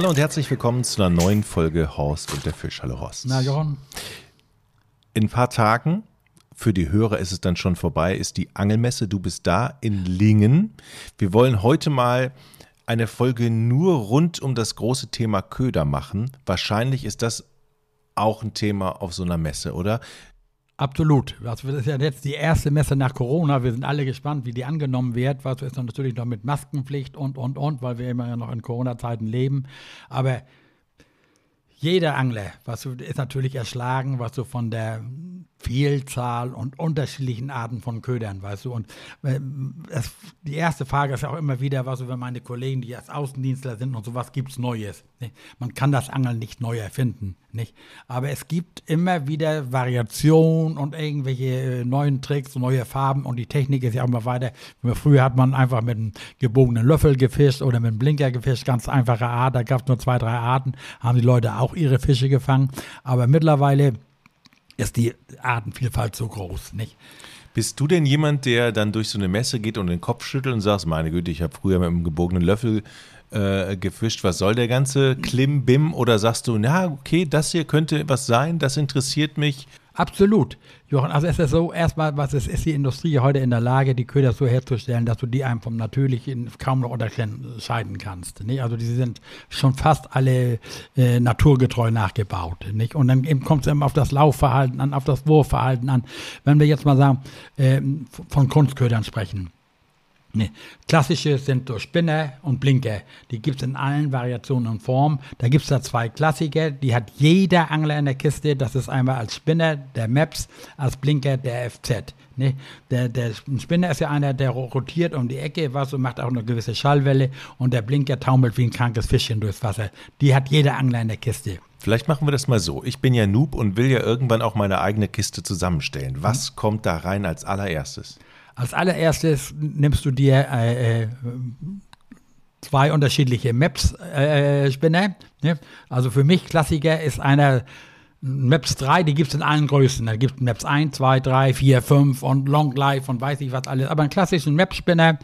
Hallo und herzlich willkommen zu einer neuen Folge Horst und der Fisch. Hallo Horst. Na, Jochen. In ein paar Tagen, für die Hörer ist es dann schon vorbei, ist die Angelmesse. Du bist da in Lingen. Wir wollen heute mal eine Folge nur rund um das große Thema Köder machen. Wahrscheinlich ist das auch ein Thema auf so einer Messe, oder? Absolut. Also das ist ja jetzt die erste Messe nach Corona. Wir sind alle gespannt, wie die angenommen wird. Was ist natürlich noch mit Maskenpflicht und, und, und, weil wir immer noch in Corona-Zeiten leben. Aber jeder Angler, was ist natürlich erschlagen, was du von der Vielzahl und unterschiedlichen Arten von Ködern, weißt du. Und äh, es, die erste Frage ist ja auch immer wieder, was wenn meine Kollegen, die als Außendienstler sind und sowas, gibt es Neues. Nicht? Man kann das Angeln nicht neu erfinden, nicht? Aber es gibt immer wieder Variationen und irgendwelche äh, neuen Tricks, neue Farben und die Technik ist ja auch immer weiter. Früher hat man einfach mit einem gebogenen Löffel gefischt oder mit einem Blinker gefischt, ganz einfache Art. Da gab es nur zwei, drei Arten, haben die Leute auch ihre Fische gefangen. Aber mittlerweile ist die Artenvielfalt so groß, nicht? Bist du denn jemand, der dann durch so eine Messe geht und den Kopf schüttelt und sagt, meine Güte, ich habe früher mit einem gebogenen Löffel äh, gefischt, was soll der ganze Klimbim? Oder sagst du, na okay, das hier könnte was sein, das interessiert mich, Absolut. Jochen, also es ist so, erstmal, was ist, ist die Industrie heute in der Lage, die Köder so herzustellen, dass du die einem vom Natürlichen kaum noch unterscheiden kannst. Nicht? Also die sind schon fast alle äh, naturgetreu nachgebaut. Nicht? Und dann kommt es eben auf das Laufverhalten an, auf das Wurfverhalten an. Wenn wir jetzt mal sagen, äh, von Kunstködern sprechen. Nee. Klassische sind so Spinner und Blinker. Die gibt es in allen Variationen und Formen. Da gibt es da zwei Klassiker, die hat jeder Angler in der Kiste. Das ist einmal als Spinner der Maps, als Blinker der FZ. Nee. Der, der Spinner ist ja einer, der rotiert um die Ecke was und macht auch eine gewisse Schallwelle. Und der Blinker taumelt wie ein krankes Fischchen durchs Wasser. Die hat jeder Angler in der Kiste. Vielleicht machen wir das mal so. Ich bin ja Noob und will ja irgendwann auch meine eigene Kiste zusammenstellen. Was mhm. kommt da rein als allererstes? Als allererstes nimmst du dir äh, äh zwei unterschiedliche Maps-Spinner. Äh, ne? Also für mich Klassiker ist einer Maps 3, die gibt es in allen Größen. Da gibt es Maps 1, 2, 3, 4, 5 und Long Life und weiß ich was alles. Aber einen klassischen Map-Spinner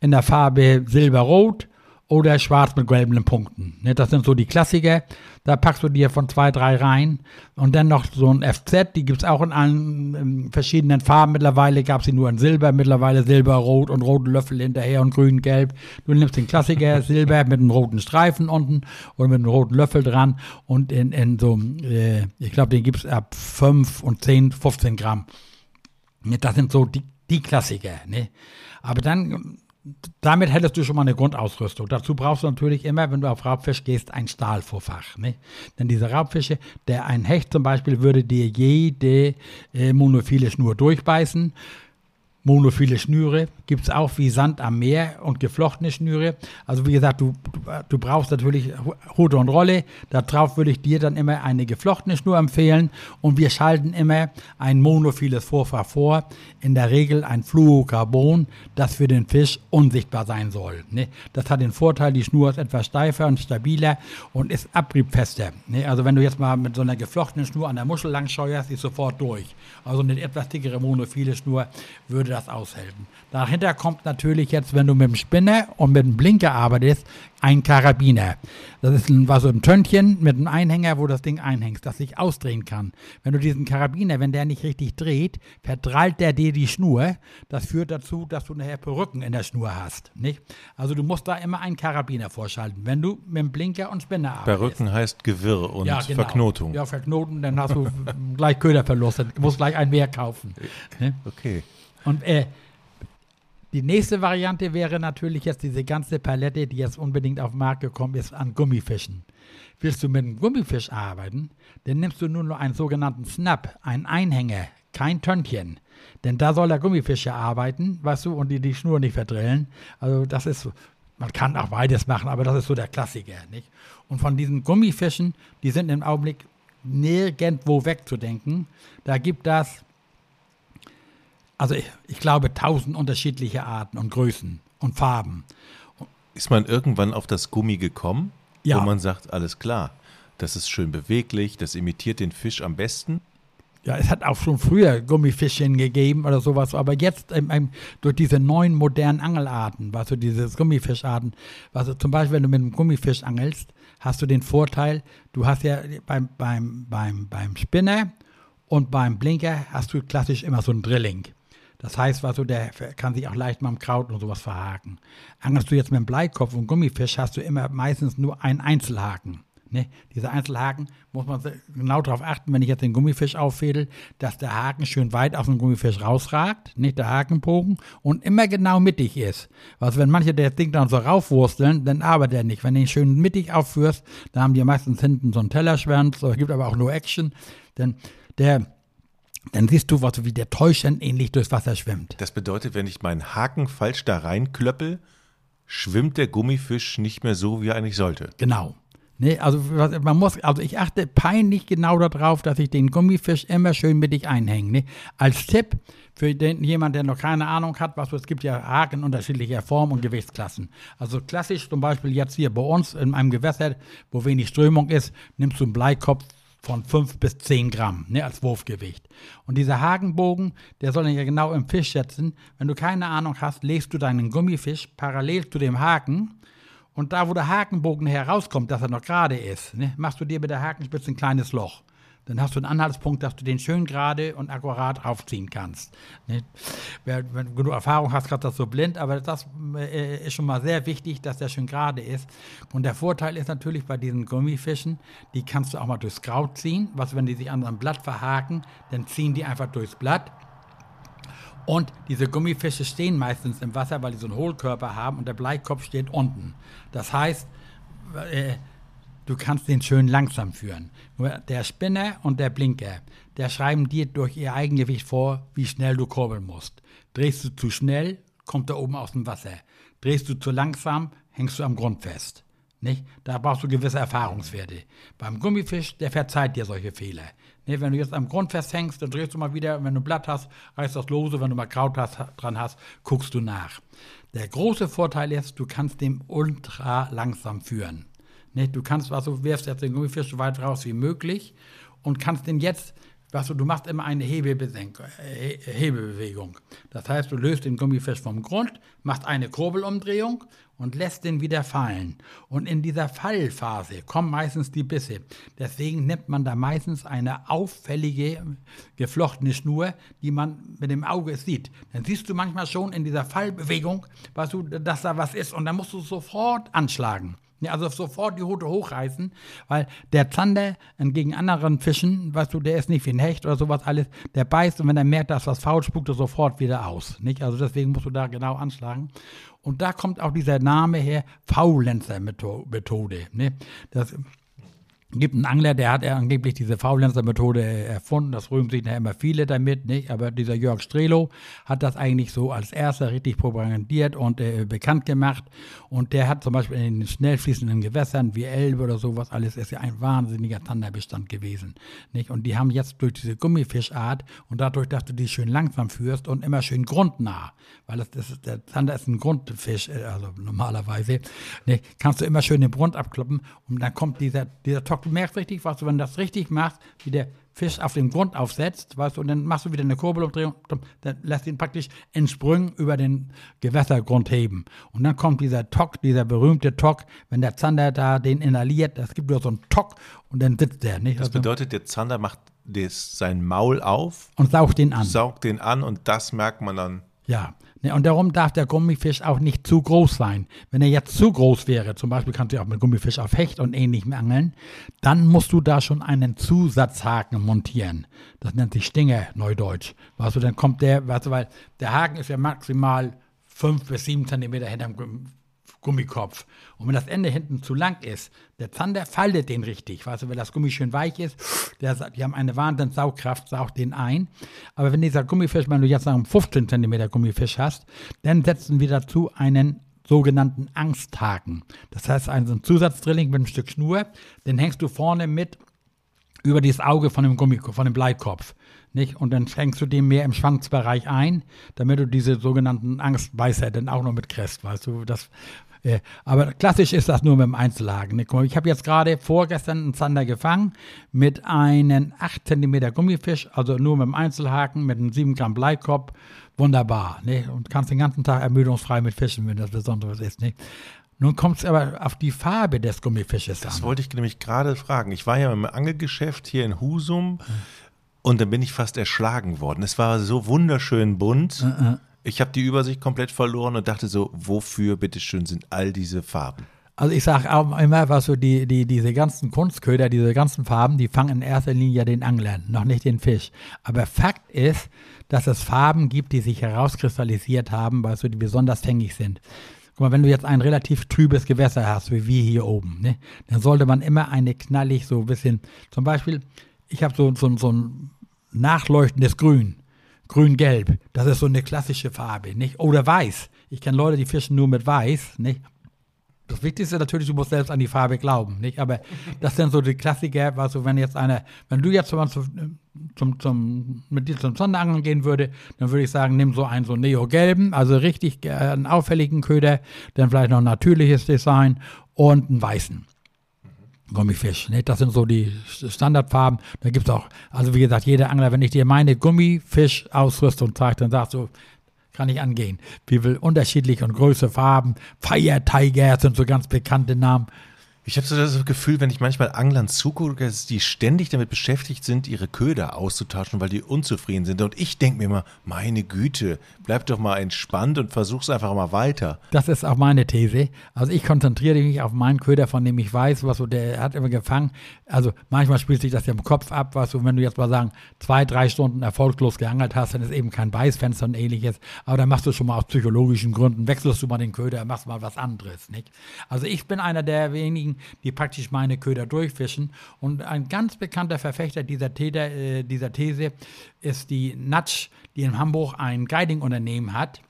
in der Farbe Silberrot oder schwarz mit gelben Punkten. Ne, das sind so die Klassiker. Da packst du dir von zwei, drei rein. Und dann noch so ein FZ, die gibt es auch in allen in verschiedenen Farben. Mittlerweile gab es sie nur in Silber, mittlerweile Silberrot und roten Löffel hinterher und grün-gelb. Du nimmst den Klassiker Silber mit einem roten Streifen unten und mit einem roten Löffel dran. Und in, in so, äh, ich glaube, den gibt es ab 5 und 10, 15 Gramm. Das sind so die, die Klassiker. Ne? Aber dann damit hättest du schon mal eine Grundausrüstung. Dazu brauchst du natürlich immer, wenn du auf Raubfisch gehst, ein Stahlvorfach. Ne? Denn diese Raubfische, der ein Hecht zum Beispiel, würde dir jede äh, monophile Schnur durchbeißen monophile Schnüre gibt es auch wie Sand am Meer und geflochtene Schnüre. Also wie gesagt, du, du brauchst natürlich Hute und Rolle. Darauf würde ich dir dann immer eine geflochtene Schnur empfehlen. Und wir schalten immer ein monophiles Vorfach vor. In der Regel ein Fluorocarbon, das für den Fisch unsichtbar sein soll. Ne? Das hat den Vorteil, die Schnur ist etwas steifer und stabiler und ist abriebfester. Ne? Also wenn du jetzt mal mit so einer geflochtenen Schnur an der Muschel lang scheuerst, ist sofort durch. Also eine etwas dickere monophile Schnur würde das aushalten. Dahinter kommt natürlich jetzt, wenn du mit dem Spinner und mit dem Blinker arbeitest, ein Karabiner. Das ist ein, war so ein Töntchen mit einem Einhänger, wo das Ding einhängst, das sich ausdrehen kann. Wenn du diesen Karabiner, wenn der nicht richtig dreht, verdrallt der dir die Schnur. Das führt dazu, dass du nachher Perücken in der Schnur hast. Nicht? Also du musst da immer einen Karabiner vorschalten, wenn du mit dem Blinker und Spinner arbeitest. Perücken heißt Gewirr und ja, genau. Verknotung. Ja, Verknoten, dann hast du gleich Köderverlust, musst gleich ein mehr kaufen. Ne? Okay. Und äh, die nächste Variante wäre natürlich jetzt diese ganze Palette, die jetzt unbedingt auf den Markt gekommen ist, an Gummifischen. Willst du mit einem Gummifisch arbeiten, dann nimmst du nur noch einen sogenannten Snap, einen Einhänger, kein Töntchen. Denn da soll der Gummifisch ja arbeiten, weißt du, und die die Schnur nicht verdrillen. Also das ist, man kann auch beides machen, aber das ist so der Klassiker, nicht? Und von diesen Gummifischen, die sind im Augenblick nirgendwo wegzudenken. Da gibt das also ich, ich glaube tausend unterschiedliche Arten und Größen und Farben. Ist man irgendwann auf das Gummi gekommen, ja. wo man sagt, alles klar, das ist schön beweglich, das imitiert den Fisch am besten? Ja, es hat auch schon früher Gummifischchen gegeben oder sowas, aber jetzt ähm, durch diese neuen modernen Angelarten, was du diese Gummifischarten, was du zum Beispiel, wenn du mit einem Gummifisch angelst, hast du den Vorteil, du hast ja beim, beim, beim, beim Spinner und beim Blinker hast du klassisch immer so ein Drilling. Das heißt, du, der kann sich auch leicht mal im Kraut und sowas verhaken. Angelst du jetzt mit einem Bleikopf und Gummifisch, hast du immer meistens nur einen Einzelhaken. Ne? Diese Einzelhaken muss man genau darauf achten, wenn ich jetzt den Gummifisch auffädel, dass der Haken schön weit aus dem Gummifisch rausragt, nicht der Hakenbogen, und immer genau mittig ist. Was, wenn manche das Ding dann so raufwursteln, dann arbeitet er nicht. Wenn du ihn schön mittig aufführst, dann haben die meistens hinten so einen Tellerschwanz, gibt aber auch nur Action, denn der dann siehst du, was wie der Täuschen ähnlich durchs Wasser schwimmt. Das bedeutet, wenn ich meinen Haken falsch da reinklöppel, schwimmt der Gummifisch nicht mehr so, wie er eigentlich sollte. Genau. Nee, also man muss, also ich achte peinlich genau darauf, dass ich den Gummifisch immer schön mittig einhänge. Nee. Als Tipp für den, jemand, der noch keine Ahnung hat, was es gibt ja Haken unterschiedlicher Form und Gewichtsklassen. Also klassisch zum Beispiel jetzt hier bei uns in einem Gewässer, wo wenig Strömung ist, nimmst du einen Bleikopf von 5 bis 10 Gramm ne, als Wurfgewicht. Und dieser Hakenbogen, der soll ja genau im Fisch setzen. Wenn du keine Ahnung hast, legst du deinen Gummifisch parallel zu dem Haken und da, wo der Hakenbogen herauskommt, dass er noch gerade ist, ne, machst du dir mit der Hakenspitze ein kleines Loch. Dann hast du einen Anhaltspunkt, dass du den schön gerade und akkurat aufziehen kannst. Ne? Wenn du Erfahrung hast, kannst du das so blind, aber das äh, ist schon mal sehr wichtig, dass der schön gerade ist. Und der Vorteil ist natürlich bei diesen Gummifischen, die kannst du auch mal durchs Kraut ziehen. Was, wenn die sich an einem Blatt verhaken, dann ziehen die einfach durchs Blatt und diese Gummifische stehen meistens im Wasser, weil die so einen Hohlkörper haben und der Bleikopf steht unten. Das heißt, äh, du kannst den schön langsam führen. Nur der Spinner und der Blinker, der schreiben dir durch ihr Eigengewicht vor, wie schnell du kurbeln musst. Drehst du zu schnell, kommt er oben aus dem Wasser. Drehst du zu langsam, hängst du am Grund fest. Nicht? Da brauchst du gewisse Erfahrungswerte. Beim Gummifisch, der verzeiht dir solche Fehler. Nee, wenn du jetzt am Grund festhängst, dann drehst du mal wieder, wenn du ein Blatt hast, reißt das lose, wenn du mal Kraut hast, dran hast, guckst du nach. Der große Vorteil ist, du kannst den ultra langsam führen. Du kannst, also wirfst jetzt den Gummifisch so weit raus wie möglich und kannst den jetzt Weißt du, du machst immer eine Hebelbewegung. Das heißt, du löst den Gummifisch vom Grund, machst eine Kurbelumdrehung und lässt den wieder fallen. Und in dieser Fallphase kommen meistens die Bisse. Deswegen nimmt man da meistens eine auffällige geflochtene Schnur, die man mit dem Auge sieht. Dann siehst du manchmal schon in dieser Fallbewegung, weißt du, dass da was ist und dann musst du sofort anschlagen. Also sofort die Hute hochreißen, weil der Zander entgegen anderen Fischen, weißt du, der ist nicht wie ein Hecht oder sowas alles, der beißt und wenn er merkt, dass was faul, spuckt er sofort wieder aus. Nicht? Also deswegen musst du da genau anschlagen. Und da kommt auch dieser Name her, Faulenzer-Methode. Ne? Das gibt einen Angler, der hat angeblich diese Faulenzer-Methode erfunden. Das rühmen sich nachher immer viele damit, nicht? Aber dieser Jörg Strelo hat das eigentlich so als erster richtig propagandiert und äh, bekannt gemacht. Und der hat zum Beispiel in den schnell fließenden Gewässern wie Elbe oder sowas alles, ist ja ein wahnsinniger Zanderbestand gewesen, nicht? Und die haben jetzt durch diese Gummifischart und dadurch, dass du die schön langsam führst und immer schön grundnah, weil das, das ist, der Zander ist ein Grundfisch, äh, also normalerweise, nicht? kannst du immer schön den Grund abkloppen und dann kommt dieser, dieser du merkst richtig, was du, wenn du das richtig machst, wie der Fisch auf den Grund aufsetzt, weißt du, und dann machst du wieder eine Kurbelumdrehung, dann lässt ihn praktisch in Sprüngen über den Gewässergrund heben. Und dann kommt dieser Tock, dieser berühmte Tock, wenn der Zander da den inhaliert, das gibt nur so einen Tock und dann sitzt der. Nicht? Das also, bedeutet, der Zander macht das, sein Maul auf und saugt den an. Saugt den an und das merkt man dann. Ja, Ne, und darum darf der Gummifisch auch nicht zu groß sein. Wenn er jetzt zu groß wäre, zum Beispiel kannst du auch mit Gummifisch auf Hecht und ähnlichem angeln, dann musst du da schon einen Zusatzhaken montieren. Das nennt sich Stinger, Neudeutsch. Weißt du, dann kommt der, weißt du, weil der Haken ist ja maximal fünf bis sieben Zentimeter hinterm Gummikopf. Und wenn das Ende hinten zu lang ist, der Zander faltet den richtig. Weißt du, wenn das Gummi schön weich ist, der, die haben eine wahnsinnige Saugkraft, saugt den ein. Aber wenn dieser Gummifisch, wenn du jetzt einen 15 cm Gummifisch hast, dann setzen wir dazu einen sogenannten Angsthaken. Das heißt, einen Zusatzdrilling mit einem Stück Schnur, den hängst du vorne mit über dieses Auge von dem Gummi, von dem Bleikopf. Nicht? Und dann fängst du den mehr im Schwanzbereich ein, damit du diese sogenannten Angstbeißer dann auch noch mitkriegst, weißt du, das aber klassisch ist das nur mit dem Einzelhaken. Ich habe jetzt gerade vorgestern einen Zander gefangen mit einem 8 cm Gummifisch, also nur mit dem Einzelhaken, mit einem 7 Gramm Bleikopf. Wunderbar. Ne? Und kannst den ganzen Tag ermüdungsfrei mit fischen, wenn das Besonderes ist. Ne? Nun kommt es aber auf die Farbe des Gummifisches das an. Das wollte ich nämlich gerade fragen. Ich war ja im Angelgeschäft hier in Husum und dann bin ich fast erschlagen worden. Es war so wunderschön bunt. Uh Ich habe die Übersicht komplett verloren und dachte so, wofür bitteschön sind all diese Farben? Also ich sage auch immer, was so die, die, diese ganzen Kunstköder, diese ganzen Farben, die fangen in erster Linie den Anglern, noch nicht den Fisch. Aber Fakt ist, dass es Farben gibt, die sich herauskristallisiert haben, weil so die besonders fängig sind. Guck mal, wenn du jetzt ein relativ trübes Gewässer hast, wie wir hier oben, ne, dann sollte man immer eine knallig so ein bisschen, zum Beispiel, ich habe so, so, so ein nachleuchtendes Grün, grün-gelb, das ist so eine klassische Farbe, nicht? Oder weiß. Ich kenne Leute, die fischen nur mit weiß, nicht? Das Wichtigste natürlich, du musst selbst an die Farbe glauben, nicht? Aber das sind so die Klassiker, also wenn jetzt einer, wenn du jetzt zum, zum, zum, mit dir zum Sonderangeln gehen würde, dann würde ich sagen, nimm so einen so neogelben, also richtig äh, einen auffälligen Köder, dann vielleicht noch ein natürliches Design und einen weißen. Gummifisch. Nicht? Das sind so die Standardfarben. Da gibt es auch, also wie gesagt, jeder Angler, wenn ich dir meine Gummifisch-Ausrüstung zeige, dann sagst du, kann ich angehen. Wie viel unterschiedliche und große Farben. Fire Tiger sind so ganz bekannte Namen. Ich habe so das Gefühl, wenn ich manchmal Anglern zugucke, dass die ständig damit beschäftigt sind, ihre Köder auszutauschen, weil die unzufrieden sind. Und ich denke mir immer, meine Güte, bleib doch mal entspannt und versuch's einfach mal weiter. Das ist auch meine These. Also ich konzentriere mich auf meinen Köder, von dem ich weiß, was so der hat immer gefangen. Also manchmal spielt sich das ja im Kopf ab, was so, wenn du jetzt mal sagen, zwei, drei Stunden erfolglos geangelt hast, dann ist eben kein Beißfenster und ähnliches. Aber dann machst du schon mal aus psychologischen Gründen, wechselst du mal den Köder, machst mal was anderes. Nicht? Also ich bin einer der wenigen, diejenigen, die praktisch meine Köder durchfischen. Und ein ganz bekannter Verfechter dieser, Täter, äh, dieser These ist die Natsch, die in Hamburg ein Guiding-Unternehmen hat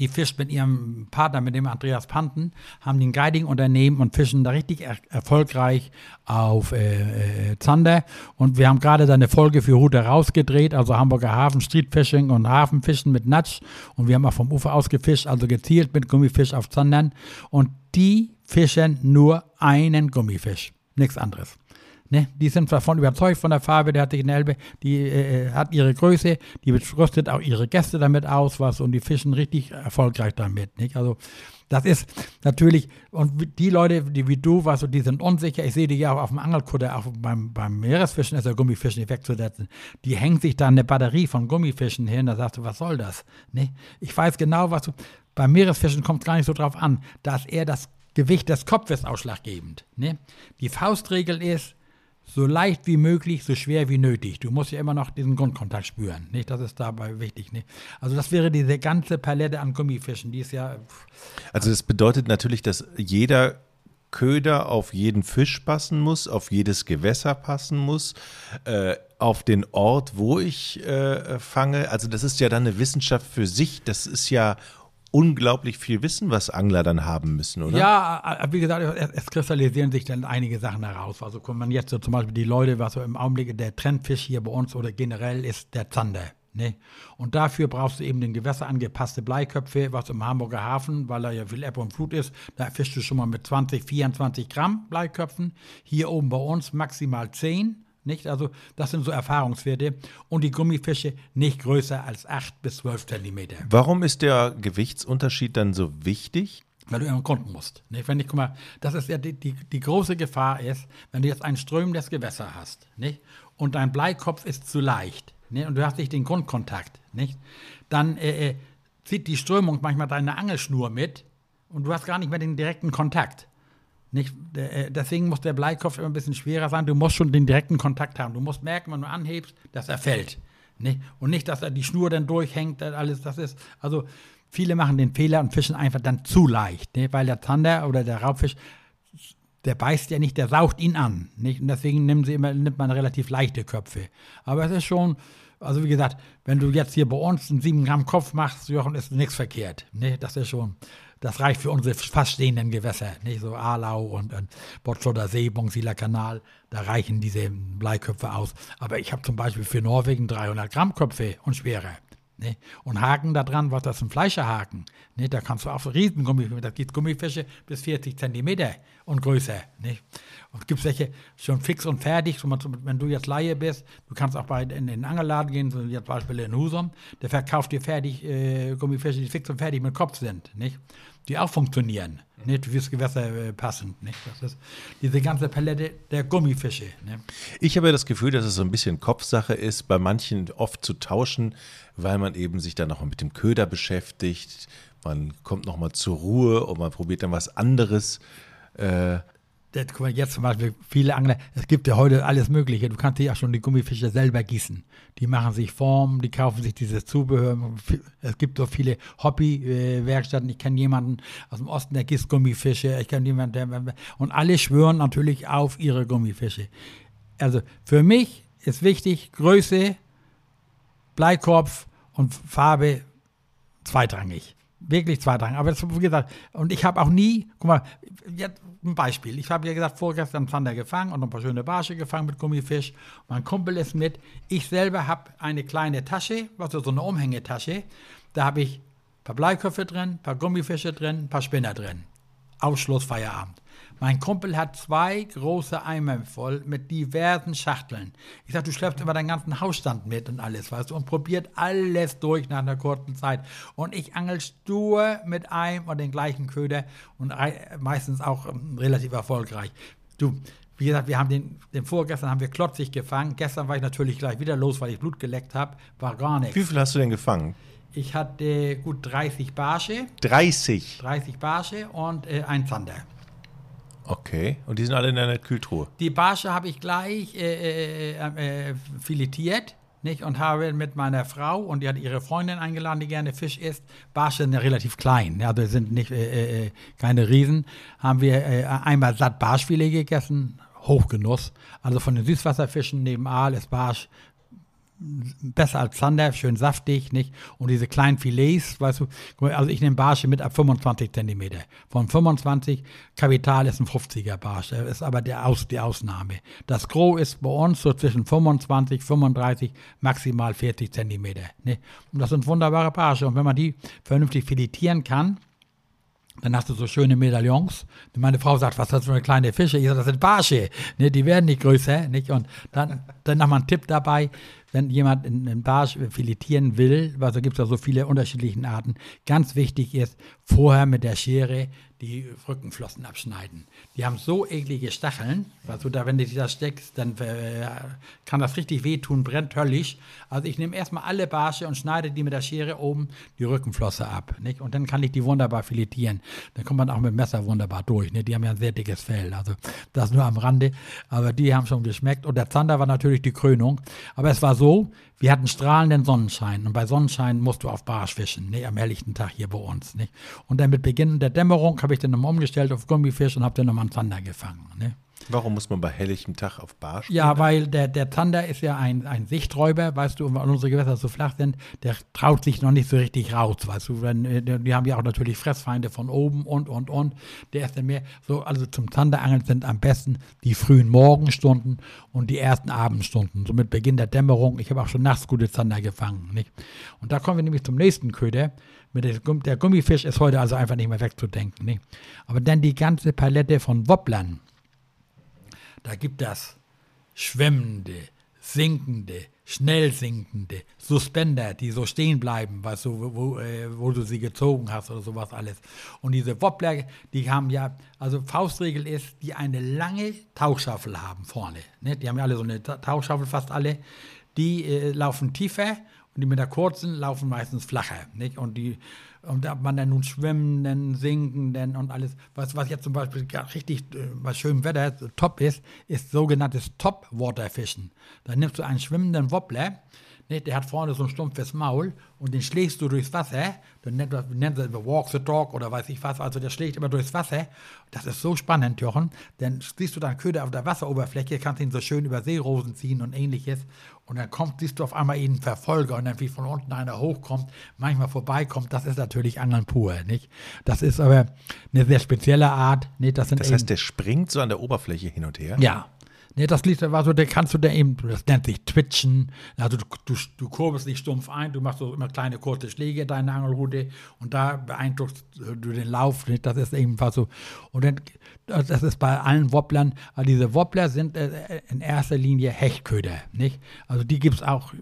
die fischt mit ihrem Partner, mit dem Andreas Panten, haben den Guiding-Unternehmen und fischen da richtig er erfolgreich auf äh, äh, Zander. Und wir haben gerade da eine Folge für Hude rausgedreht, also Hamburger Hafen, Streetfishing und Hafenfischen mit Natsch. Und wir haben auch vom Ufer aus gefischt, also gezielt mit Gummifisch auf Zandern. Und die fischen nur einen Gummifisch, nichts anderes. Ne? Die sind davon überzeugt von der Farbe, der hat sich in der Elbe, die äh, hat ihre Größe, die rüstet auch ihre Gäste damit aus, was und die fischen richtig erfolgreich damit. Nicht? Also das ist natürlich, und die Leute, die wie du, was, die sind unsicher, ich sehe die ja auch auf dem Angelkutter, auch beim, beim Meeresfischen ist der Gummifischen nicht wegzusetzen. Die hängt sich da eine Batterie von Gummifischen hin, da sagst du, was soll das? Ne? Ich weiß genau, was du, beim Meeresfischen kommt es gar nicht so drauf an, dass er das Gewicht des Kopfes ausschlaggebend. Ne? Die Faustregel ist, so leicht wie möglich, so schwer wie nötig. Du musst ja immer noch diesen Grundkontakt spüren. Nicht? Das ist dabei wichtig. Nicht? Also das wäre diese ganze Palette an Gummifischen, die ist ja. Also das bedeutet natürlich, dass jeder Köder auf jeden Fisch passen muss, auf jedes Gewässer passen muss, äh, auf den Ort, wo ich äh, fange. Also das ist ja dann eine Wissenschaft für sich. Das ist ja unglaublich viel Wissen, was Angler dann haben müssen, oder? Ja, äh, wie gesagt, es, es kristallisieren sich dann einige Sachen heraus. Also kommt man jetzt so zum Beispiel die Leute, was so im Augenblick der Trendfisch hier bei uns oder generell ist der Zander. Ne? Und dafür brauchst du eben den Gewässer angepasste Bleiköpfe, was im Hamburger Hafen, weil da ja viel Ebbe und Flut ist, da fischst du schon mal mit 20, 24 Gramm Bleiköpfen. Hier oben bei uns maximal 10. Nicht? Also das sind so Erfahrungswerte und die Gummifische nicht größer als 8 bis 12 Zentimeter. Warum ist der Gewichtsunterschied dann so wichtig? Weil du immer konnten musst. Nicht? Wenn ich, guck mal, das ist ja die, die, die große Gefahr ist, wenn du jetzt ein strömendes Gewässer hast nicht? und dein Bleikopf ist zu leicht nicht? und du hast nicht den Grundkontakt, nicht? dann äh, äh, zieht die Strömung manchmal deine Angelschnur mit und du hast gar nicht mehr den direkten Kontakt. Nicht, äh, deswegen muss der Bleikopf immer ein bisschen schwerer sein. Du musst schon den direkten Kontakt haben. Du musst merken, wenn du anhebst, dass er fällt. Nicht? Und nicht, dass er die Schnur dann durchhängt. Alles, das ist, also viele machen den Fehler und fischen einfach dann zu leicht. Nicht? Weil der Zander oder der Raubfisch, der beißt ja nicht, der saugt ihn an. Nicht? Und deswegen nehmen sie immer, nimmt man relativ leichte Köpfe. Aber es ist schon, also wie gesagt, wenn du jetzt hier bei uns einen 7 Gramm Kopf machst, Jochen, ist nichts verkehrt. Nee, das ist schon das reicht für unsere fast stehenden Gewässer, nicht so Alau und, und Botschotter See, Bongsieler Kanal, da reichen diese Bleiköpfe aus. Aber ich habe zum Beispiel für Norwegen 300 Gramm Köpfe und schwerer. Ne? Und Haken da dran, was das ein Fleischerhaken. Ne? Da kannst du auch so riesen Gummifische, da gibt Gummifische bis 40 Zentimeter und größer. Ne? Und es gibt welche schon fix und fertig, so, wenn du jetzt Laie bist, du kannst auch bei, in den Angelladen gehen, so jetzt zum Beispiel in Husum, der verkauft dir fertig äh, Gummifische, die fix und fertig mit Kopf sind, nicht? Die auch funktionieren, nicht fürs Gewässer äh, passend. Nicht? Das ist diese ganze Palette der Gummifische. Ne? Ich habe das Gefühl, dass es so ein bisschen Kopfsache ist, bei manchen oft zu tauschen, weil man eben sich dann noch mit dem Köder beschäftigt, man kommt noch mal zur Ruhe und man probiert dann was anderes. Äh, jetzt zum Beispiel viele Angler, es gibt ja heute alles Mögliche. Du kannst ja schon die Gummifische selber gießen. Die machen sich Formen, die kaufen sich dieses Zubehör. Es gibt so viele Hobbywerkstätten. Ich kenne jemanden aus dem Osten, der gießt Gummifische. Ich kenne jemanden, der. Und alle schwören natürlich auf ihre Gummifische. Also für mich ist wichtig, Größe, Bleikopf und Farbe zweitrangig wirklich zweitrangig. Aber das, wie gesagt, und ich habe auch nie, guck mal, jetzt ein Beispiel. Ich habe ja gesagt, vorgestern Zander gefangen und ein paar schöne Barsche gefangen mit Gummifisch. Mein Kumpel ist mit. Ich selber habe eine kleine Tasche, was ist so eine Umhängetasche. Da habe ich ein paar Bleiköpfe drin, ein paar Gummifische drin, ein paar Spinner drin. Ausschluss Feierabend. Mein Kumpel hat zwei große Eimer voll mit diversen Schachteln. Ich sage, du schleppst immer deinen ganzen Hausstand mit und alles, weißt du, und probiert alles durch nach einer kurzen Zeit. Und ich angel stur mit einem und den gleichen Köder und meistens auch ähm, relativ erfolgreich. Du, wie gesagt, wir haben den, den vorgestern haben wir klotzig gefangen. Gestern war ich natürlich gleich wieder los, weil ich Blut geleckt habe. War gar nichts. Wie viel hast du denn gefangen? Ich hatte gut 30 Barsche. 30? 30 Barsche und äh, ein Zander. Okay, und die sind alle in einer Kühltruhe? Die Barsche habe ich gleich äh, äh, äh, filetiert nicht? und habe mit meiner Frau, und die hat ihre Freundin eingeladen, die gerne Fisch isst, Barsche sind ja relativ klein, also sind nicht, äh, äh, keine Riesen, haben wir äh, einmal satt Barschfilet gegessen, Hochgenuss. Also von den Süßwasserfischen neben Aal ist Barsch besser als Zander, schön saftig, nicht? Und diese kleinen Filets, weißt du, also ich nehme Barsche mit ab 25 cm. Von 25, Kapital ist ein 50er Barsch, das ist aber der Aus, die Ausnahme. Das Gros ist bei uns so zwischen 25, 35, maximal 40 cm. Ne? Und das sind wunderbare Barsche. Und wenn man die vernünftig filetieren kann, dann hast du so schöne Medaillons. Meine Frau sagt, was ist das für eine kleine Fische? Ich sage, das sind Barsche. Ne, die werden nicht größer. Nicht? Und dann, dann nochmal ein Tipp dabei wenn jemand einen Barsch filetieren will, weil da gibt es ja so viele unterschiedliche Arten, ganz wichtig ist, vorher mit der Schere die Rückenflossen abschneiden. Die haben so eklige Stacheln, also da, wenn du die da steckst, dann äh, kann das richtig wehtun, brennt höllisch. Also ich nehme erstmal alle Barsche und schneide die mit der Schere oben die Rückenflosse ab. Nicht? Und dann kann ich die wunderbar filetieren. Dann kommt man auch mit dem Messer wunderbar durch. Nicht? Die haben ja ein sehr dickes Fell. Also das nur am Rande. Aber die haben schon geschmeckt. Und der Zander war natürlich die Krönung. Aber es war so, wir hatten strahlenden Sonnenschein und bei Sonnenschein musst du auf Barsch fischen, ne, am helllichten Tag hier bei uns. Ne. Und dann mit Beginn der Dämmerung habe ich dann nochmal umgestellt auf Gummifisch und habe dann nochmal einen Zander gefangen. Ne. Warum muss man bei helllichem Tag auf Barsch? Ja, weil der, der Zander ist ja ein, ein Sichträuber, weißt du, weil unsere Gewässer so flach sind, der traut sich noch nicht so richtig raus, weißt du. Wenn, äh, die haben ja auch natürlich Fressfeinde von oben und, und, und. Der ist dann mehr, so, also zum Zanderangeln sind am besten die frühen Morgenstunden und die ersten Abendstunden, so mit Beginn der Dämmerung. Ich habe auch schon nachts gute Zander gefangen, nicht? Und da kommen wir nämlich zum nächsten Köder. Der Gummifisch ist heute also einfach nicht mehr wegzudenken, nicht? Aber dann die ganze Palette von Wobblern da gibt es schwimmende, sinkende, schnell sinkende, Suspender, die so stehen bleiben, weißt du, wo, wo, äh, wo, du sie gezogen hast oder sowas alles. Und diese Wobbler, die haben ja, also Faustregel ist, die eine lange Tauchschaufel haben vorne. Ne? Die haben ja alle so eine Tauchschaufel, fast alle. Die äh, laufen tiefer und die mit der kurzen laufen meistens flacher. Nicht? Und die und ob man dann nun schwimmenden, sinkenden und alles, was, was jetzt zum Beispiel richtig äh, bei schönem Wetter top ist, ist sogenanntes Top-Water-Fischen. Da nimmst du einen schwimmenden Wobbler, ne, der hat vorne so ein stumpfes Maul und den schlägst du durchs Wasser. Dann nennt, nennt er Walk the Dog oder weiß ich was. Also der schlägt immer durchs Wasser. Das ist so spannend, Jochen. Dann siehst du dann Köder auf der Wasseroberfläche, kannst ihn so schön über Seerosen ziehen und ähnliches. Und dann kommt, siehst du auf einmal einen Verfolger und dann wie von unten einer hochkommt, manchmal vorbeikommt. Das ist natürlich Angeln pur, nicht? Das ist aber eine sehr spezielle Art. Nicht? Das, das heißt, der springt so an der Oberfläche hin und her? Ja. Ne, das liegt, also da kannst du da eben, das nennt sich Twitchen, also du, du, du kurbelst nicht stumpf ein, du machst so immer kleine kurze Schläge, deine Angelrute und da beeindruckst du den Lauf, ne, das ist ebenfalls so. Und dann, das ist bei allen Wobblern, also diese Wobbler sind äh, in erster Linie Hechtköder, nicht? Also die gibt es auch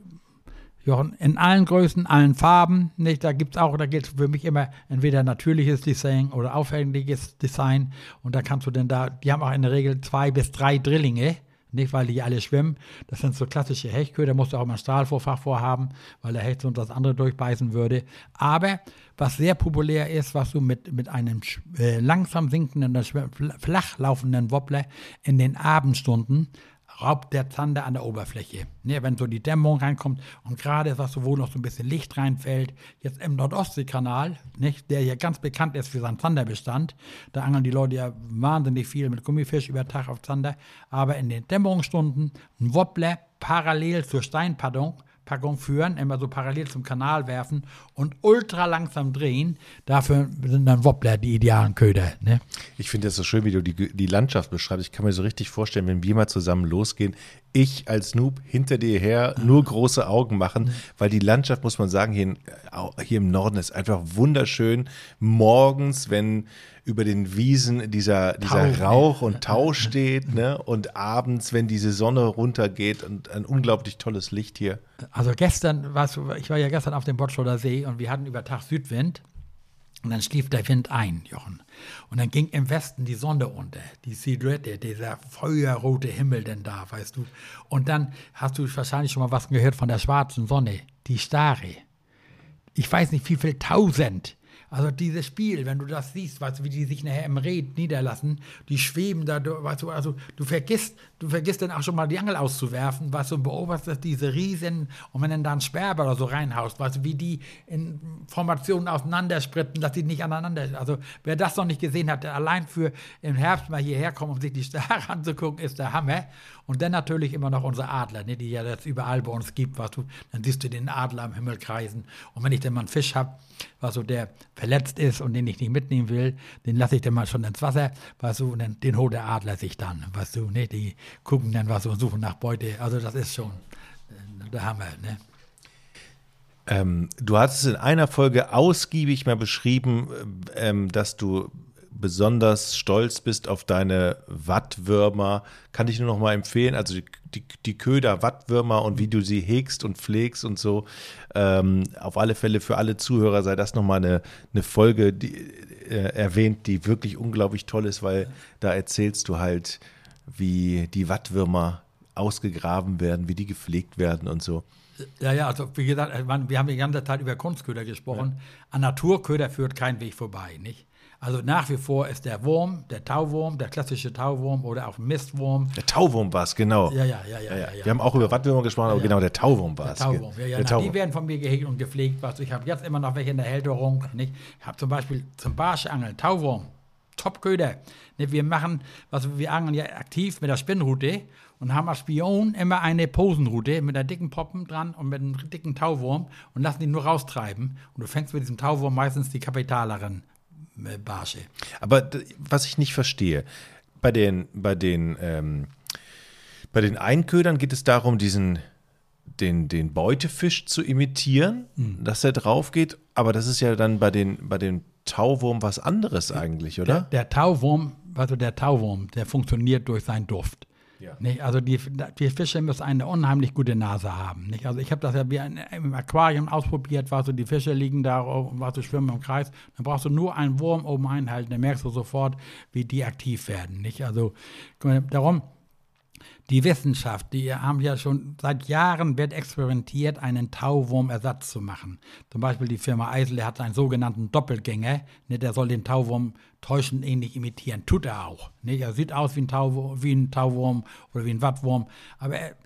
Jochen, in allen Größen, allen Farben, nicht? Da gibt es auch, da gilt für mich immer entweder natürliches Design oder aufwendiges Design. Und da kannst du denn da, die haben auch in der Regel zwei bis drei Drillinge, nicht weil die alle schwimmen. Das sind so klassische Hechköder, da musst du auch mal ein Strahlvorfach vorhaben, weil der Hecht sonst das andere durchbeißen würde. Aber was sehr populär ist, was du mit, mit einem äh, langsam sinkenden, flach laufenden Wobbler in den Abendstunden raubt der Zander an der Oberfläche. Ne, wenn so die Dämmung reinkommt und gerade was so, wo noch so ein bisschen Licht reinfällt, jetzt im Nordostseekanal, nicht, der ja ganz bekannt ist für seinen Zanderbestand, da angeln die Leute ja wahnsinnig viel mit Gummifisch über Tag auf Zander, aber in den Dämmerungsstunden ein Wobbler parallel zur Steinpaddung Packung führen, immer so parallel zum Kanal werfen und ultra langsam drehen. Dafür sind dann Wobbler die idealen Köder. Ne? Ich finde das so schön, wie du die, die Landschaft beschreibst. Ich kann mir so richtig vorstellen, wenn wir mal zusammen losgehen, ich als Noob hinter dir her nur große Augen machen, weil die Landschaft, muss man sagen, hier, in, hier im Norden ist einfach wunderschön. Morgens, wenn über den Wiesen dieser, dieser Tau, Rauch und Tau steht, ne? Und abends, wenn diese Sonne runtergeht und ein unglaublich tolles Licht hier. Also gestern, warst du, ich war ja gestern auf dem Botscholer See und wir hatten über Tag Südwind. Und dann schlief der Wind ein, Jochen. Und dann ging im Westen die Sonne unter, die Silhouette, dieser feuerrote Himmel denn da, weißt du. Und dann hast du wahrscheinlich schon mal was gehört von der schwarzen Sonne, die Stare. Ich weiß nicht, wie viel tausend also dieses Spiel, wenn du das siehst, weißt du, wie die sich nachher im Red niederlassen, die schweben da, weißt du, also du vergisst, du vergisst dann auch schon mal die Angel auszuwerfen, weißt du, und beobachtest diese Riesen, und wenn dann da ein Sperber oder so reinhaust, weißt du, wie die in Formationen auseinanderspritten, dass die nicht aneinander, also wer das noch nicht gesehen hat, der allein für im Herbst mal hierher kommen, um sich die Sterne anzugucken, ist der Hammer. Und dann natürlich immer noch unsere Adler, ne, die ja jetzt überall bei uns gibt, was du, dann siehst du den Adler am Himmel kreisen. Und wenn ich dann mal einen Fisch habe, was so der verletzt ist und den ich nicht mitnehmen will, den lasse ich dann mal schon ins Wasser, weißt du, und dann, den holt der Adler sich dann, weißt du, ne, die gucken dann was und suchen nach Beute. Also das ist schon äh, der Hammer, ne. Ähm, du hast es in einer Folge ausgiebig mal beschrieben, ähm, dass du besonders stolz bist auf deine Wattwürmer, kann ich nur noch mal empfehlen. Also die, die, Köder Wattwürmer und wie du sie hegst und pflegst und so. Ähm, auf alle Fälle für alle Zuhörer sei das noch mal eine, eine Folge die, äh, erwähnt, die wirklich unglaublich toll ist, weil da erzählst du halt, wie die Wattwürmer ausgegraben werden, wie die gepflegt werden und so. Ja, ja, also wie gesagt, wir haben die ganze Zeit über Kunstköder gesprochen. Ja. An Naturköder führt kein Weg vorbei, nicht? Also nach wie vor ist der Wurm, der Tauwurm, der klassische Tauwurm oder auch Mistwurm. Der Tauwurm war es, genau. Ja, ja, ja, ja, ja, Wir haben auch über Wattwürmer gesprochen, aber genau, der Tauwurm war es. Der Tauwurm, ja, ja. Die werden von mir gehegt und gepflegt. Was, ich habe jetzt immer noch welche in der Hälterung. Nicht? Ich habe zum Beispiel zum Barschangeln Tauwurm, Topköder. Wir machen, was wir angeln ja aktiv mit der Spinnrute und haben als Spion immer eine Posenrute mit einer dicken Poppen dran und mit einem dicken Tauwurm und lassen ihn nur raustreiben. Und du fängst mit diesem Tauwurm meistens die Kapitaleren äh, Barsche. Aber was ich nicht verstehe, bei den, bei den, ähm, bei den Einködern geht es darum, diesen, den, den Beutefisch zu imitieren, mhm. dass er drauf geht. Aber das ist ja dann bei den, bei den Tauwurm was anderes eigentlich, oder? Der, der Tauwurm, also der Tauwurm, der funktioniert durch seinen Duft. Ja. Nicht? Also die, die Fische müssen eine unheimlich gute Nase haben. Nicht? Also ich habe das ja wie im Aquarium ausprobiert, war so, die Fische liegen da, war so schwimmen im Kreis. Dann brauchst du nur einen Wurm oben einhalten, dann merkst du sofort, wie die aktiv werden. Nicht? Also darum die Wissenschaft, die haben ja schon seit Jahren wird experimentiert, einen Tauwurmersatz zu machen. Zum Beispiel die Firma Eisel, der hat einen sogenannten Doppelgänger, ne, der soll den Tauwurm täuschend ähnlich imitieren. Tut er auch. Ne? Er sieht aus wie ein, Tauwurm, wie ein Tauwurm oder wie ein Wattwurm, aber er,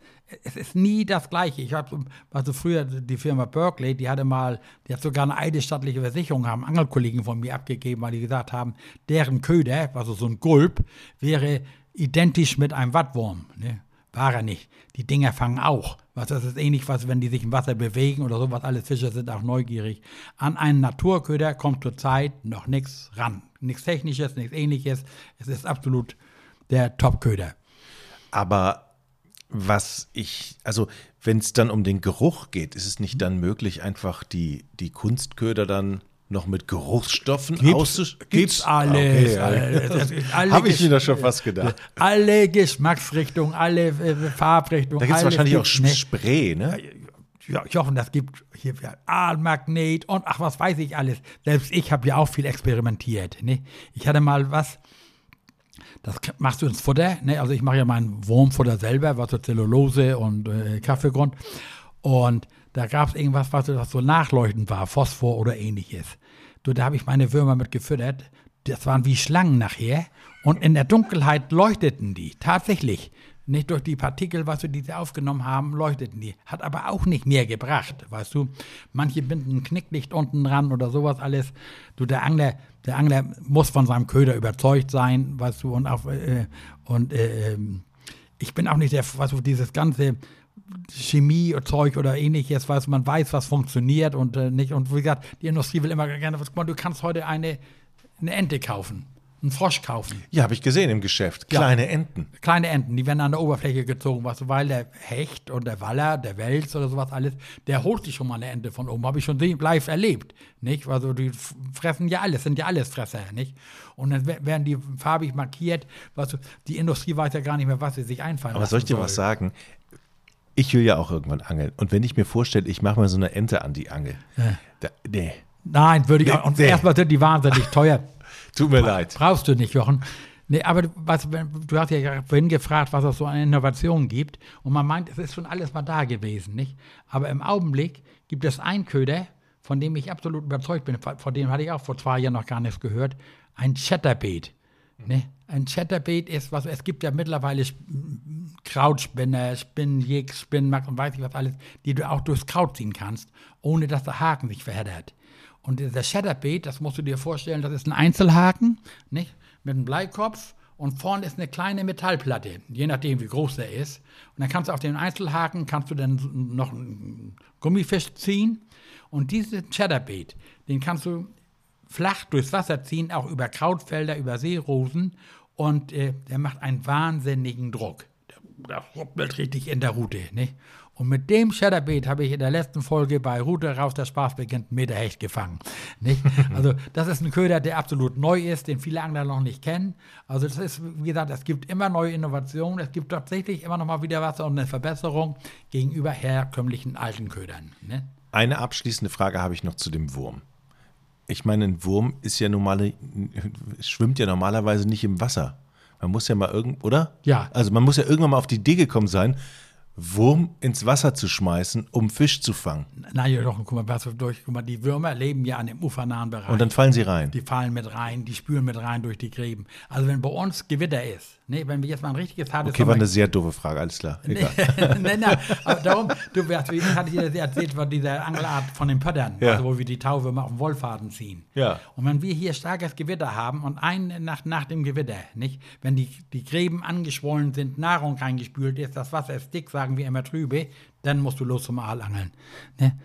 es ist nie das Gleiche. Ich habe, also früher die Firma Berkeley, die hatte mal, die hat sogar eine eidesstattliche Versicherung, haben Angelkollegen von mir abgegeben, weil die gesagt haben, deren Köder, also so ein Gulp, wäre identisch mit einem Wattwurm. Ne? War er nicht. Die Dinger fangen auch. Was, das ist ähnlich, was, wenn die sich im Wasser bewegen oder sowas. Alle Fische sind auch neugierig. An einen Naturköder kommt zurzeit noch nichts ran. Nichts Technisches, nichts Ähnliches. Es ist absolut der Topköder. Aber was ich, also wenn es dann um den Geruch geht, ist es nicht dann möglich, einfach die, die Kunstköder dann noch mit Geruchsstoffen auszuschneiden? Gibt's alles. Okay, Habe ich mir das schon fast gedacht. Alle Geschmacksrichtungen, alle äh, Farbrichtungen. Da gibt es wahrscheinlich auch ne? Spray, ne? Ja, ich hoffe, das gibt hier Aalmagnet und ach, was weiß ich alles. Selbst ich habe ja auch viel experimentiert. Ne? Ich hatte mal was, das machst du ins Futter. Ne? Also ich mache ja mein Wurmfutter selber, was so Zellulose und äh, Kaffeegrund. Und da gab es irgendwas, was so nachleuchtend war, Phosphor oder ähnliches. Du, da habe ich meine Würmer mit gefüttert. Das waren wie Schlangen nachher. Und in der Dunkelheit leuchteten die, tatsächlich. Nicht durch die Partikel, was wir diese aufgenommen haben, leuchteten die. Hat aber auch nicht mehr gebracht, weißt du. Manche binden ein Knicklicht unten dran oder sowas alles. Du, der Angler, der Angler muss von seinem Köder überzeugt sein, weißt du. Und, auch, äh, und äh, ähm, ich bin auch nicht der, was du, dieses ganze Chemiezeug oder ähnliches, weiß man weiß, was funktioniert und äh, nicht. Und wie gesagt, die Industrie will immer gerne, du kannst heute eine, eine Ente kaufen, einen Frosch kaufen. Ja, habe ich gesehen im Geschäft. Kleine ja, Enten. Kleine Enten, die werden an der Oberfläche gezogen, weißt du, weil der Hecht und der Waller, der Wels oder sowas alles, der holt sich schon mal eine Ente von oben. Habe ich schon live erlebt, nicht? Also die fressen ja alles, sind ja alles Fresser, nicht? Und dann werden die farbig markiert, weißt du, die Industrie weiß ja gar nicht mehr, was sie sich einfallen Aber soll ich dir soll. was sagen? Ich will ja auch irgendwann angeln. Und wenn ich mir vorstelle, ich mache mal so eine Ente an die Angel. Ja. Da, nee. Nein, würde ich auch. Und nee. erstmal sind die wahnsinnig teuer. Tut mir leid. Brauchst du nicht, Jochen. Nee, aber was, du hast ja vorhin gefragt, was es so an Innovationen gibt. Und man meint, es ist schon alles mal da gewesen, nicht? Aber im Augenblick gibt es einen Köder, von dem ich absolut überzeugt bin. Von dem hatte ich auch vor zwei Jahren noch gar nichts gehört. Ein Chatterbait. Ne? Ein Chatterbait ist was, es gibt ja mittlerweile Krautspinner, Spinnjäg, Spinnmax und weiß ich was alles, die du auch durchs Kraut ziehen kannst, ohne dass der Haken sich verheddert. Und der Chatterbait, das musst du dir vorstellen, das ist ein Einzelhaken, nicht? Mit einem Bleikopf und vorne ist eine kleine Metallplatte, je nachdem wie groß der ist. Und dann kannst du auf den Einzelhaken, kannst du dann noch einen Gummifisch ziehen. Und diesen Chatterbait, den kannst du flach durchs Wasser ziehen, auch über Krautfelder, über Seerosen. Und äh, der macht einen wahnsinnigen Druck. Der, ruppelt richtig in der Route. Ne? Und mit dem Shadowbait habe ich in der letzten Folge bei Route raus, der Spaß beginnt, Meter Hecht gefangen. Nicht? Also das ist ein Köder, der absolut neu ist, den viele Angler noch nicht kennen. Also das ist, wie gesagt, es gibt immer neue Innovationen, es gibt tatsächlich immer noch mal wieder was und eine Verbesserung gegenüber herkömmlichen alten Ködern. Ne? Eine abschließende Frage habe ich noch zu dem Wurm. Ich meine, ein Wurm ist ja normale, schwimmt ja normalerweise nicht im Wasser. Man muss ja mal irgend, oder? Ja. Also man muss ja irgendwann mal auf die Idee gekommen sein, Wurm ins Wasser zu schmeißen, um Fisch zu fangen. Nein, ja, doch, guck mal, was durch, guck mal, die Würmer leben ja an dem ufernahen Bereich. Und dann fallen sie rein. Die fallen mit rein, die spüren mit rein durch die Gräben. Also wenn bei uns Gewitter ist, ne, wenn wir jetzt mal ein richtiges hartes Okay, war eine sehr doofe Frage, alles klar. Egal. nein, nein, aber darum, du, ich hatte dir erzählt von dieser Angelart von den Pöttern, ja. also wo wir die Tauwürmer auf dem Wollfaden ziehen. Ja. Und wenn wir hier starkes Gewitter haben und eine Nacht nach dem Gewitter, nicht, wenn die, die Gräben angeschwollen sind, Nahrung reingespült ist, das Wasser ist dick, sagen wir immer trübe, dann musst du los zum Aalangeln. Ne?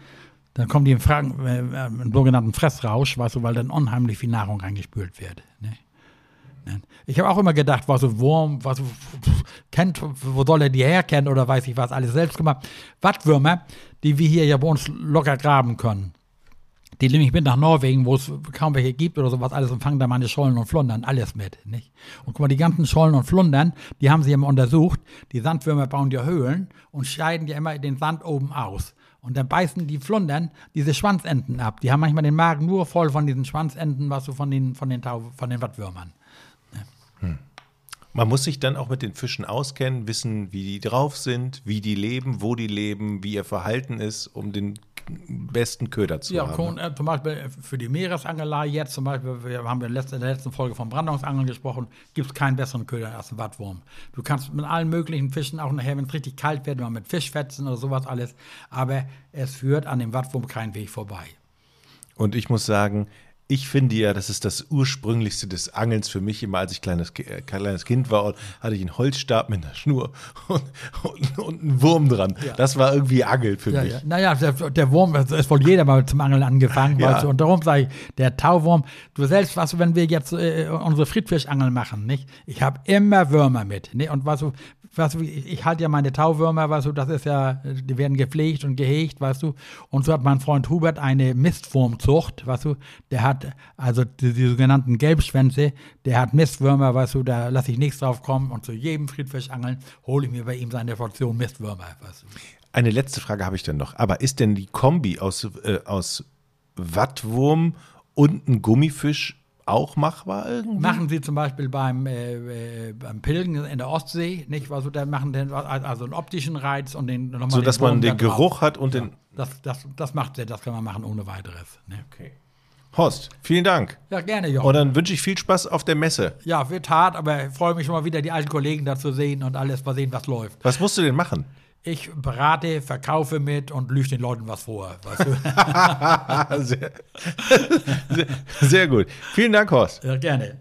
Dann kommen die im, Fragen, äh, im sogenannten Fressrausch, weißt du, weil dann unheimlich viel Nahrung reingespült wird. Ne? Ne? Ich habe auch immer gedacht, was so Wurm, was kennt, wo soll er die herkennen oder weiß ich was, alles selbst gemacht. Wattwürmer, die wir hier ja bei uns locker graben können. Die nehme ich mit nach Norwegen, wo es kaum welche gibt oder sowas alles und fangen da meine Schollen und Flundern, alles mit. Nicht? Und guck mal, die ganzen Schollen und Flundern, die haben sie immer untersucht. Die Sandwürmer bauen ja Höhlen und scheiden ja immer den Sand oben aus. Und dann beißen die Flundern diese Schwanzenden ab. Die haben manchmal den Magen nur voll von diesen Schwanzenden, was du von den, von den, Tau, von den Wattwürmern. Hm. Man muss sich dann auch mit den Fischen auskennen, wissen, wie die drauf sind, wie die leben, wo die leben, wie ihr Verhalten ist, um den besten Köder zu ja, haben. Ja, zum Beispiel für die Meeresangelei jetzt, zum Beispiel, wir haben in der letzten Folge vom Brandungsangeln gesprochen, gibt es keinen besseren Köder als einen Wattwurm. Du kannst mit allen möglichen Fischen, auch nachher, wenn es richtig kalt wird, mal mit Fischfetzen oder sowas alles, aber es führt an dem Wattwurm keinen Weg vorbei. Und ich muss sagen, ich finde ja, das ist das ursprünglichste des Angelns für mich immer, als ich kleines, äh, kleines Kind war, hatte ich einen Holzstab mit einer Schnur und, und, und einen Wurm dran. Ja. Das war irgendwie Angeln für ja, mich. Ja. Naja, der, der Wurm, ist wohl jeder mal zum Angeln angefangen. Weißt du? Und darum sage ich, der Tauwurm, du selbst, was wenn wir jetzt äh, unsere Friedfischangel machen, nicht? Ich habe immer Würmer mit. Nicht? Und was du, weißt du, ich, ich halte ja meine Tauwürmer, weißt du, das ist ja, die werden gepflegt und gehegt, weißt du. Und so hat mein Freund Hubert eine Mistwurmzucht, weißt du. Der hat, also die, die sogenannten Gelbschwänze, der hat Mistwürmer, weißt du, da lasse ich nichts drauf kommen. Und zu jedem Friedfischangeln hole ich mir bei ihm seine Portion Mistwürmer, weißt du. Eine letzte Frage habe ich dann noch. Aber ist denn die Kombi aus, äh, aus Wattwurm und ein Gummifisch auch machbar irgendwie? Machen sie zum Beispiel beim, äh, äh, beim Pilgen in der Ostsee, nicht? Also da machen den also einen optischen Reiz und den nochmal. So dass den man den drauf. Geruch hat und Ja, den. das, das, das macht das kann man machen ohne weiteres. Ne? Okay. Horst, vielen Dank. Ja, gerne, Jochen. Und dann wünsche ich viel Spaß auf der Messe. Ja, wird hart, aber ich freue mich schon mal wieder, die alten Kollegen da zu sehen und alles mal sehen, was läuft. Was musst du denn machen? Ich berate, verkaufe mit und lüge den Leuten was vor. Weißt du? sehr, sehr, sehr gut. Vielen Dank, Horst. ja, gerne.